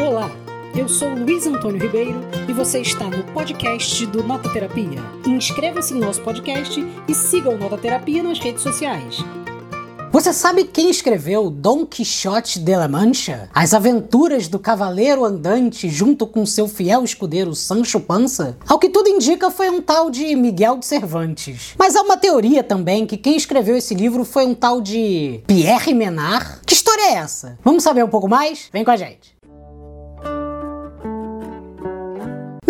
Olá, eu sou Luiz Antônio Ribeiro e você está no podcast do Nota Terapia. Inscreva-se no nosso podcast e siga o Nota Terapia nas redes sociais. Você sabe quem escreveu Dom Quixote de la Mancha? As aventuras do cavaleiro andante junto com seu fiel escudeiro Sancho Panza? Ao que tudo indica, foi um tal de Miguel de Cervantes. Mas há uma teoria também que quem escreveu esse livro foi um tal de Pierre Menard. Que história é essa? Vamos saber um pouco mais? Vem com a gente.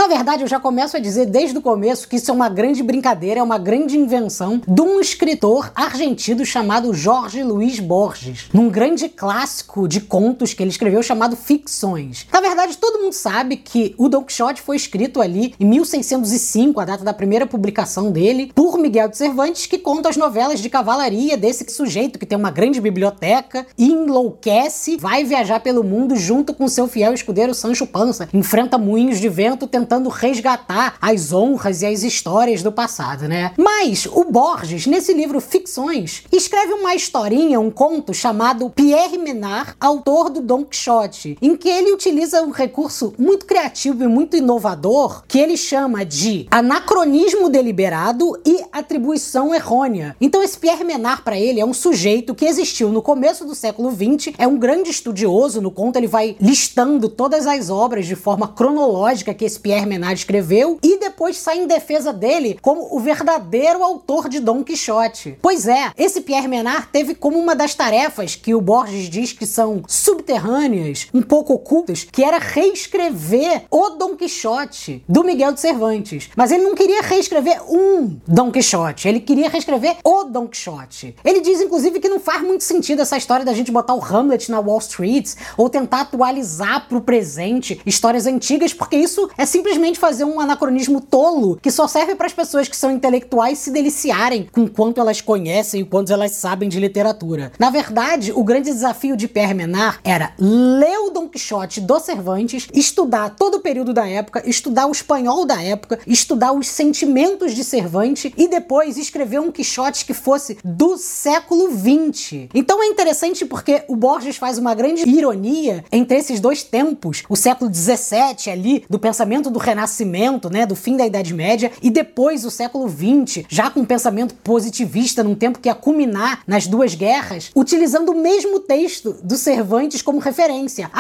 Verdade, eu já começo a dizer desde o começo que isso é uma grande brincadeira, é uma grande invenção de um escritor argentino chamado Jorge Luiz Borges, num grande clássico de contos que ele escreveu chamado Ficções. Na verdade, todo mundo sabe que o Don Quixote foi escrito ali em 1605, a data da primeira publicação dele, por Miguel de Cervantes, que conta as novelas de cavalaria desse sujeito que tem uma grande biblioteca, enlouquece, vai viajar pelo mundo junto com seu fiel escudeiro Sancho Panza, enfrenta moinhos de vento tentando tentando resgatar as honras e as histórias do passado, né? Mas o Borges, nesse livro Ficções, escreve uma historinha, um conto chamado Pierre Menard, autor do Don Quixote, em que ele utiliza um recurso muito criativo e muito inovador que ele chama de anacronismo deliberado e atribuição errônea. Então esse Pierre Menard para ele é um sujeito que existiu no começo do século XX, é um grande estudioso, no conto ele vai listando todas as obras de forma cronológica que esse Pierre Menard escreveu e depois sai em defesa dele como o verdadeiro autor de Dom Quixote. Pois é, esse Pierre Menard teve como uma das tarefas que o Borges diz que são subterrâneas, um pouco ocultas, que era reescrever o Dom Quixote do Miguel de Cervantes. Mas ele não queria reescrever um Dom Quixote, ele queria reescrever o Dom Quixote. Ele diz, inclusive, que não faz muito sentido essa história da gente botar o Hamlet na Wall Street ou tentar atualizar para o presente histórias antigas, porque isso é simplesmente simplesmente fazer um anacronismo tolo que só serve para as pessoas que são intelectuais se deliciarem com quanto elas conhecem e quanto elas sabem de literatura. Na verdade, o grande desafio de Pierre Menard era ler o Don Quixote do Cervantes, estudar todo o período da época, estudar o espanhol da época, estudar os sentimentos de Cervantes e depois escrever um Quixote que fosse do século XX. Então é interessante porque o Borges faz uma grande ironia entre esses dois tempos, o século XVII ali, do pensamento do Renascimento, né, do fim da Idade Média, e depois o século XX, já com um pensamento positivista, num tempo que ia culminar nas duas guerras, utilizando o mesmo texto do Cervantes como referência,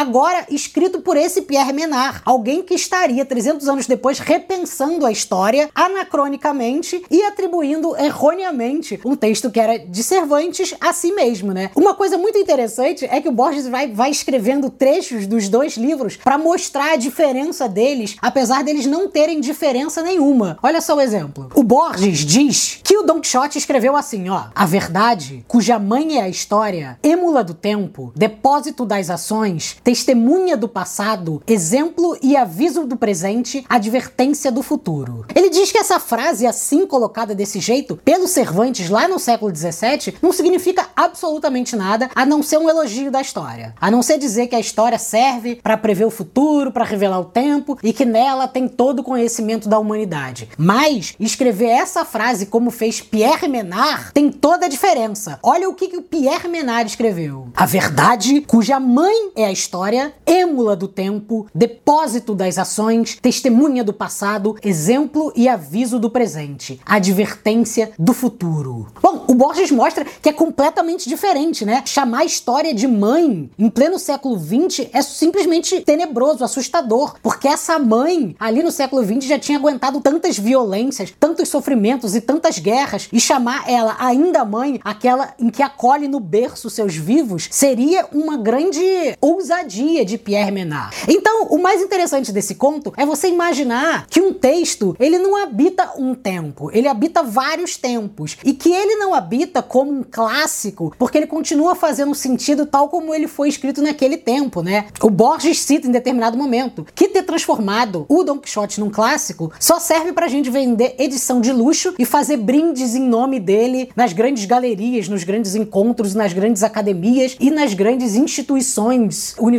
escrito por esse Pierre Menard, alguém que estaria 300 anos depois repensando a história anacronicamente e atribuindo erroneamente um texto que era de Cervantes a si mesmo, né? Uma coisa muito interessante é que o Borges vai, vai escrevendo trechos dos dois livros para mostrar a diferença deles, apesar deles não terem diferença nenhuma. Olha só o exemplo. O Borges diz que o Don Quixote escreveu assim, ó: "A verdade, cuja mãe é a história, émula do tempo, depósito das ações, testemunha do passado, exemplo e aviso do presente, advertência do futuro." Ele diz que essa frase assim colocada desse jeito pelo Cervantes lá no século 17 não significa absolutamente nada a não ser um elogio da história, a não ser dizer que a história serve para prever o futuro, para revelar o tempo e que nela tem todo o conhecimento da humanidade. Mas escrever essa frase como fez Pierre Menard tem toda a diferença. Olha o que, que o Pierre Menard escreveu. A verdade, cuja mãe é a história, êmula do tempo, depósito das ações, testemunha do passado, exemplo e aviso do presente, advertência do futuro. Bom, o Borges mostra que é completamente diferente, né? Chamar a história de mãe em pleno século XX é simplesmente tenebroso, assustador, porque essa mãe ali no século XX já tinha aguentado tantas violências, tantos sofrimentos e tantas guerras, e chamar ela ainda mãe, aquela em que acolhe no berço seus vivos, seria uma grande ousadia de Pierre Menard. Então, o mais interessante desse conto é você imaginar que um texto, ele não habita um tempo, ele habita vários tempos, e que ele não habita como um clássico, porque ele continua fazendo sentido tal como ele foi escrito naquele tempo, né? O Borges cita em determinado momento que ter transformado o Don Quixote num clássico só serve pra gente vender edição de luxo e fazer brindes em nome dele nas grandes galerias, nos grandes encontros, nas grandes academias e nas grandes instituições universitárias.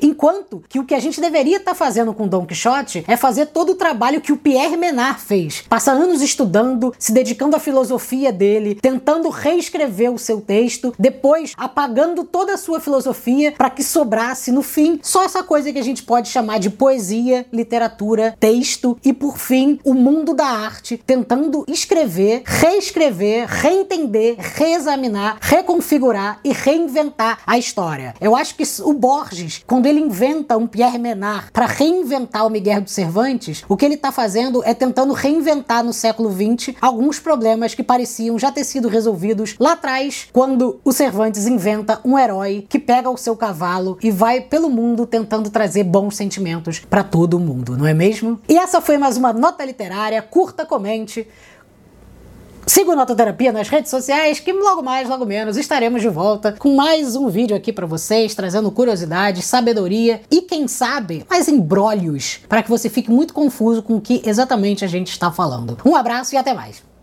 Enquanto que o que a gente deveria estar tá fazendo com Don Quixote é fazer todo o trabalho que o Pierre Menard fez. Passa anos estudando, se dedicando à filosofia dele, tentando reescrever o seu texto, depois apagando toda a sua filosofia para que sobrasse no fim só essa coisa que a gente pode chamar de poesia, literatura, texto e por fim o mundo da arte, tentando escrever, reescrever, reentender, reexaminar, reconfigurar e reinventar a história. Eu acho que o Borges, quando ele inventa um Pierre Menard para reinventar o Miguel de Cervantes, o que ele está fazendo é tentando reinventar no século XX alguns problemas que pareciam já ter sido resolvidos lá atrás, quando o Cervantes inventa um herói que pega o seu cavalo e vai pelo mundo tentando trazer bons sentimentos para todo mundo, não é mesmo? E essa foi mais uma nota literária. Curta, comente. Siga o Nototerapia nas redes sociais, que logo mais, logo menos, estaremos de volta com mais um vídeo aqui para vocês, trazendo curiosidade, sabedoria e, quem sabe, mais embrólios, para que você fique muito confuso com o que exatamente a gente está falando. Um abraço e até mais!